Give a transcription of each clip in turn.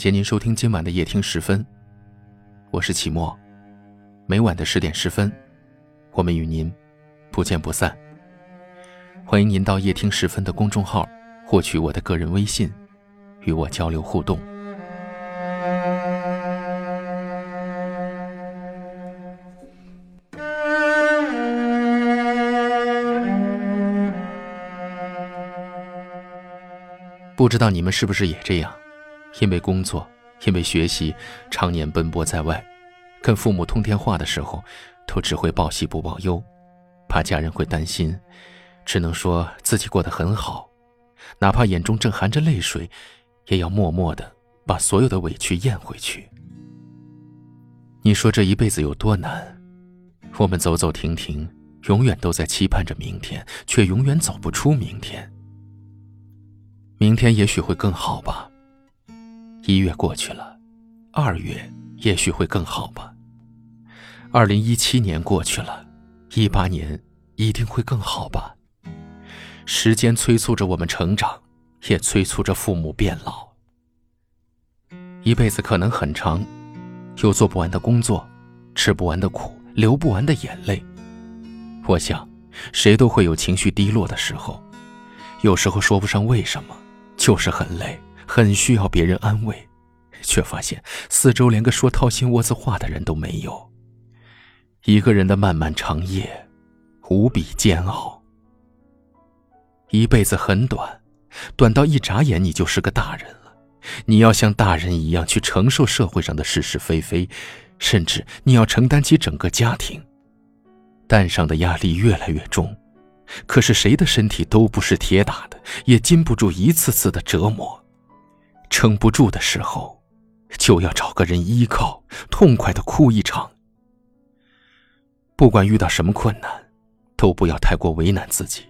谢您收听今晚的夜听十分，我是齐墨。每晚的十点十分，我们与您不见不散。欢迎您到夜听十分的公众号获取我的个人微信，与我交流互动。不知道你们是不是也这样？因为工作，因为学习，常年奔波在外，跟父母通电话的时候，都只会报喜不报忧，怕家人会担心，只能说自己过得很好，哪怕眼中正含着泪水，也要默默的把所有的委屈咽回去。你说这一辈子有多难？我们走走停停，永远都在期盼着明天，却永远走不出明天。明天也许会更好吧。一月过去了，二月也许会更好吧。二零一七年过去了，一八年一定会更好吧。时间催促着我们成长，也催促着父母变老。一辈子可能很长，有做不完的工作，吃不完的苦，流不完的眼泪。我想，谁都会有情绪低落的时候，有时候说不上为什么。就是很累，很需要别人安慰，却发现四周连个说掏心窝子话的人都没有。一个人的漫漫长夜，无比煎熬。一辈子很短，短到一眨眼你就是个大人了。你要像大人一样去承受社会上的是是非非，甚至你要承担起整个家庭，担上的压力越来越重。可是谁的身体都不是铁打的，也经不住一次次的折磨，撑不住的时候，就要找个人依靠，痛快的哭一场。不管遇到什么困难，都不要太过为难自己。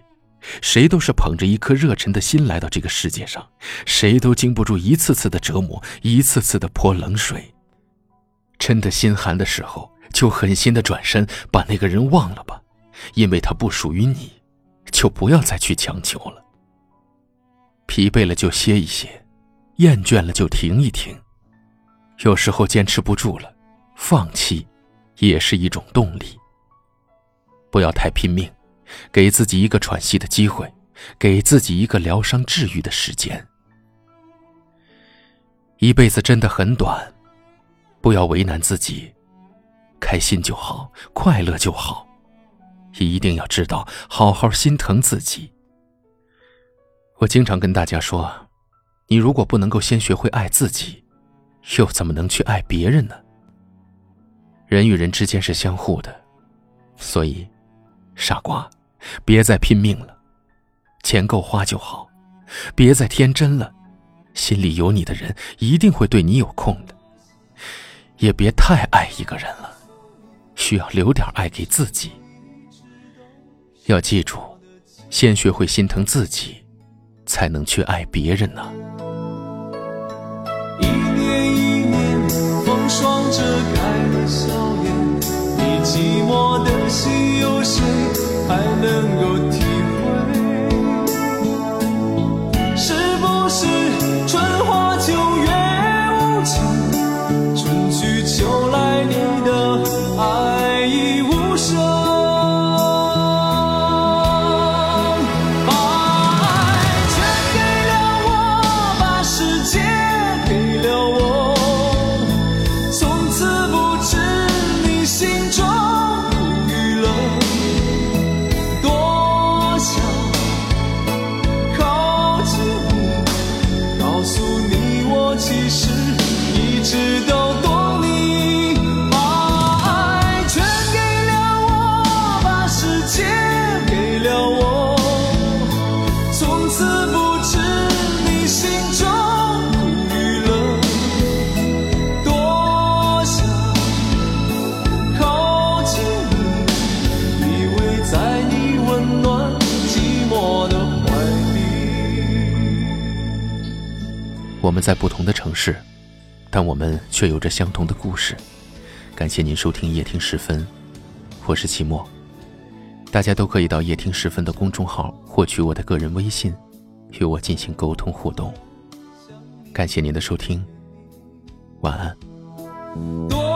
谁都是捧着一颗热忱的心来到这个世界上，谁都经不住一次次的折磨，一次次的泼冷水。真的心寒的时候，就狠心的转身，把那个人忘了吧，因为他不属于你。就不要再去强求了。疲惫了就歇一歇，厌倦了就停一停。有时候坚持不住了，放弃也是一种动力。不要太拼命，给自己一个喘息的机会，给自己一个疗伤治愈的时间。一辈子真的很短，不要为难自己，开心就好，快乐就好。一定要知道，好好心疼自己。我经常跟大家说，你如果不能够先学会爱自己，又怎么能去爱别人呢？人与人之间是相互的，所以，傻瓜，别再拼命了，钱够花就好，别再天真了，心里有你的人一定会对你有空的。也别太爱一个人了，需要留点爱给自己。要记住，先学会心疼自己，才能去爱别人呢。情春去秋来你的爱已无声。把爱全给了我把世界给了我。从此不知你心中苦与乐多想靠近你告诉你我其实直都懂你，把爱全给了我，把世界给了我，从此不知你心中苦与乐。多想靠近你，依偎在你温暖寂寞的怀里。我们在不同的城市。但我们却有着相同的故事。感谢您收听夜听十分，我是齐墨。大家都可以到夜听十分的公众号获取我的个人微信，与我进行沟通互动。感谢您的收听，晚安。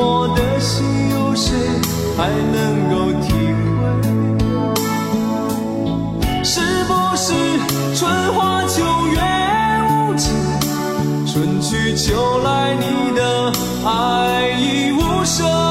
我的心，有谁还能够体会？是不是春花秋月无情，春去秋来，你的爱已无声？